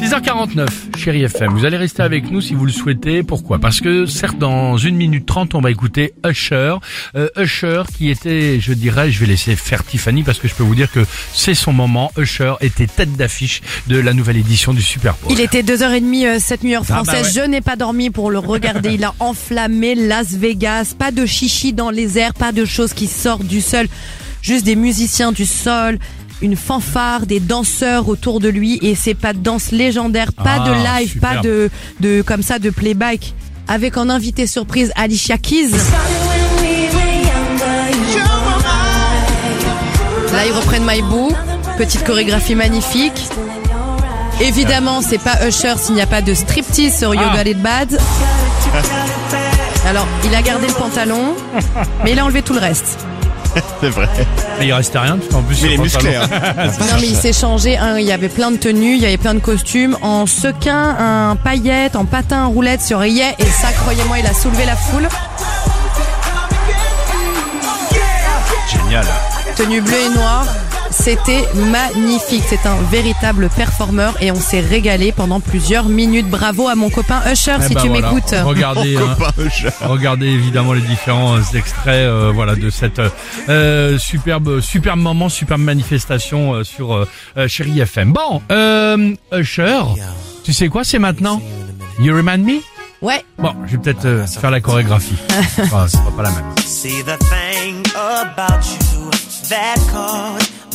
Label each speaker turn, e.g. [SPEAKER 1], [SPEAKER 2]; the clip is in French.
[SPEAKER 1] 6h49, chérie FM. Vous allez rester avec nous si vous le souhaitez. Pourquoi? Parce que certes, dans une minute trente, on va écouter Usher. Euh, Usher qui était, je dirais, je vais laisser faire Tiffany parce que je peux vous dire que c'est son moment. Usher était tête d'affiche de la nouvelle édition du Super Bowl.
[SPEAKER 2] Il était 2h30 euh, cette nuit heure
[SPEAKER 1] Ah bah
[SPEAKER 2] française.
[SPEAKER 1] ouais.
[SPEAKER 2] Je n'ai pas dormi pour le regarder. Il a enflammé Las Vegas. Pas de chichi dans les airs, pas de choses qui sortent du sol. Juste des musiciens du sol, une fanfare, des danseurs autour de lui et c'est pas de danse légendaire, pas
[SPEAKER 1] Ah,
[SPEAKER 2] de live,
[SPEAKER 1] superbe.
[SPEAKER 2] pas de, de comme ça de playback. Avec en invité surprise Alicia Keys. Là, ils reprennent My Boo. Petite chorégraphie magnifique. Évidemment, c'est pas Usher s'il n'y a pas de striptease sur
[SPEAKER 1] Ah.
[SPEAKER 2] Got It Bad. Alors, il a gardé le pantalon, mais il a enlevé tout le reste.
[SPEAKER 3] C'est vrai.
[SPEAKER 1] Mais il restait rien, parce qu'en plus,
[SPEAKER 3] Mais musclés,
[SPEAKER 1] pantalon-
[SPEAKER 3] hein.
[SPEAKER 2] Non, mais il s'est changé. hein, il y avait plein de tenues, il y avait plein de costumes. En sequin, un paillette, en patin, en roulette sur Yé. Et ça, croyez-moi, il a soulevé la foule.
[SPEAKER 1] Génial.
[SPEAKER 2] Tenue bleue et noire. C'était magnifique. C'est un véritable performeur et on s'est régalé pendant plusieurs minutes. Bravo à mon copain Usher
[SPEAKER 1] Eh
[SPEAKER 2] si
[SPEAKER 1] ben
[SPEAKER 2] tu
[SPEAKER 1] voilà.
[SPEAKER 2] m'écoutes.
[SPEAKER 1] Regardez, hein.
[SPEAKER 3] Copain Usher.
[SPEAKER 1] Regardez évidemment les différents euh, extraits euh, voilà de cette euh, superbe superbe moment, superbe manifestation euh, sur Chérie FM. Bon, euh, Usher, tu sais quoi c'est maintenant? You remind me?
[SPEAKER 2] Ouais.
[SPEAKER 1] Bon, je vais peut-être euh, faire la chorégraphie. Enfin, c'est pas la même.